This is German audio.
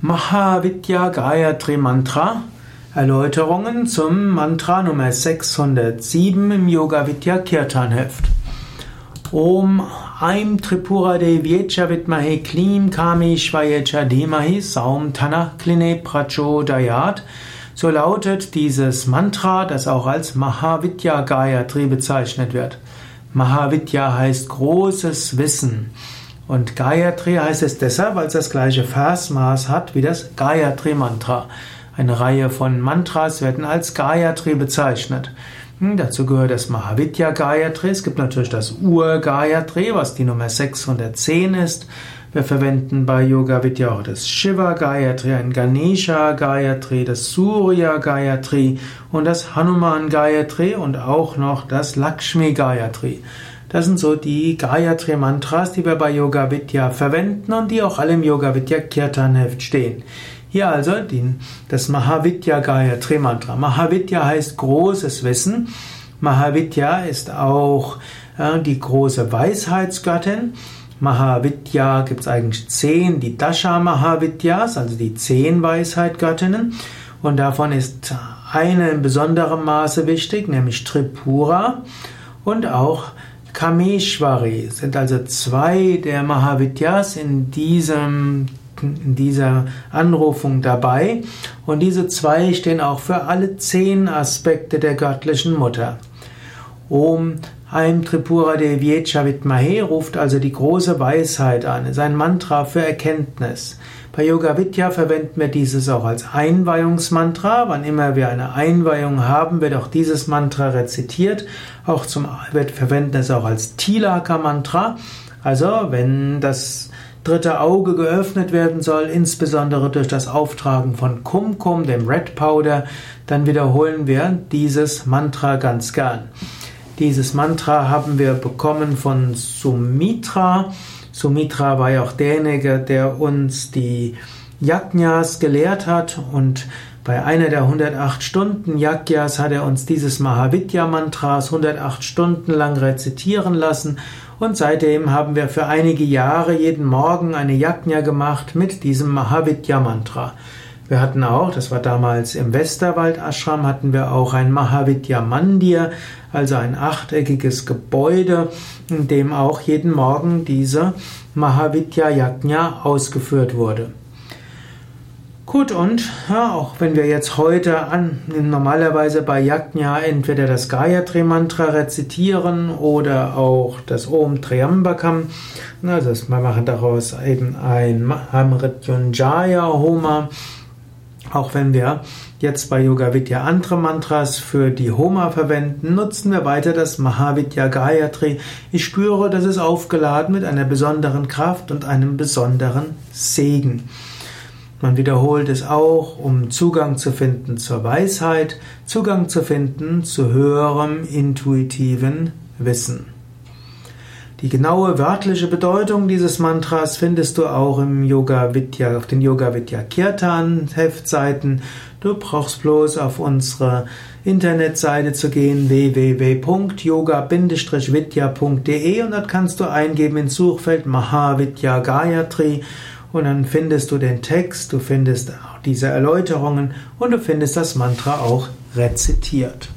Mahavidya Gayatri Mantra Erläuterungen zum Mantra Nummer 607 im Yoga Vidya Kirtan Heft. Om Aim Tripura Devyecha Vidmahe Klim Kami Shvayecha Dhimahi Saum Tana Kline Prachodayat. So lautet dieses Mantra, das auch als Mahavidya Gayatri bezeichnet wird. Mahavidya heißt großes Wissen. Und Gayatri heißt es deshalb, weil es das gleiche Versmaß hat wie das Gayatri Mantra. Eine Reihe von Mantras werden als Gayatri bezeichnet. Hm, dazu gehört das Mahavidya Gayatri. Es gibt natürlich das Ur Gayatri, was die Nummer 610 ist. Wir verwenden bei Yoga Vidya auch das Shiva Gayatri, ein Ganesha Gayatri, das Surya Gayatri und das Hanuman Gayatri und auch noch das Lakshmi Gayatri. Das sind so die Gayatri Mantras, die wir bei Yoga Vidya verwenden und die auch alle im Yoga Vidya Kirtan Heft stehen. Hier also das Mahavidya Gayatri Mantra. Mahavidya heißt großes Wissen. Mahavidya ist auch äh, die große Weisheitsgöttin. Mahavidya gibt es eigentlich zehn, die Dasha Mahavidyas, also die zehn Weisheitgöttinnen. Und davon ist eine in besonderem Maße wichtig, nämlich Tripura und auch Kameshwari sind also zwei der Mahavidyas in diesem in dieser Anrufung dabei und diese zwei stehen auch für alle zehn Aspekte der göttlichen Mutter. Om Aim Tripura Devyecha Vidmahe ruft also die große Weisheit an, ist ein Mantra für Erkenntnis. Bei Yoga Vidya verwenden wir dieses auch als Einweihungsmantra. Wann immer wir eine Einweihung haben, wird auch dieses Mantra rezitiert. Auch zum, wir verwenden es auch als Tilaka Mantra. Also, wenn das dritte Auge geöffnet werden soll, insbesondere durch das Auftragen von Kumkum, dem Red Powder, dann wiederholen wir dieses Mantra ganz gern. Dieses Mantra haben wir bekommen von Sumitra. Sumitra war ja auch derjenige, der uns die Yajnas gelehrt hat und bei einer der 108 Stunden Yajnas hat er uns dieses Mahavidya Mantras 108 Stunden lang rezitieren lassen und seitdem haben wir für einige Jahre jeden Morgen eine Yajna gemacht mit diesem Mahavidya Mantra. Wir hatten auch, das war damals im Westerwald Ashram, hatten wir auch ein Mahavidya Mandir, also ein achteckiges Gebäude, in dem auch jeden Morgen diese Mahavidya Yajna ausgeführt wurde. Gut, und ja, auch wenn wir jetzt heute an, normalerweise bei Yajna entweder das Gayatri Mantra rezitieren oder auch das Om Triambakam, also wir machen daraus eben ein Amrityunjaya Homa, auch wenn wir jetzt bei Yoga Vidya andere Mantras für die Homa verwenden, nutzen wir weiter das Mahavidya Gayatri. Ich spüre, das ist aufgeladen mit einer besonderen Kraft und einem besonderen Segen. Man wiederholt es auch, um Zugang zu finden zur Weisheit, Zugang zu finden zu höherem intuitiven Wissen. Die genaue wörtliche Bedeutung dieses Mantras findest du auch im Yoga Vidya, auf den Yoga Vidya Kirtan Heftseiten. Du brauchst bloß auf unsere Internetseite zu gehen www.yoga-vidya.de und dort kannst du eingeben ins Suchfeld Mahavidya Gayatri und dann findest du den Text, du findest diese Erläuterungen und du findest das Mantra auch rezitiert.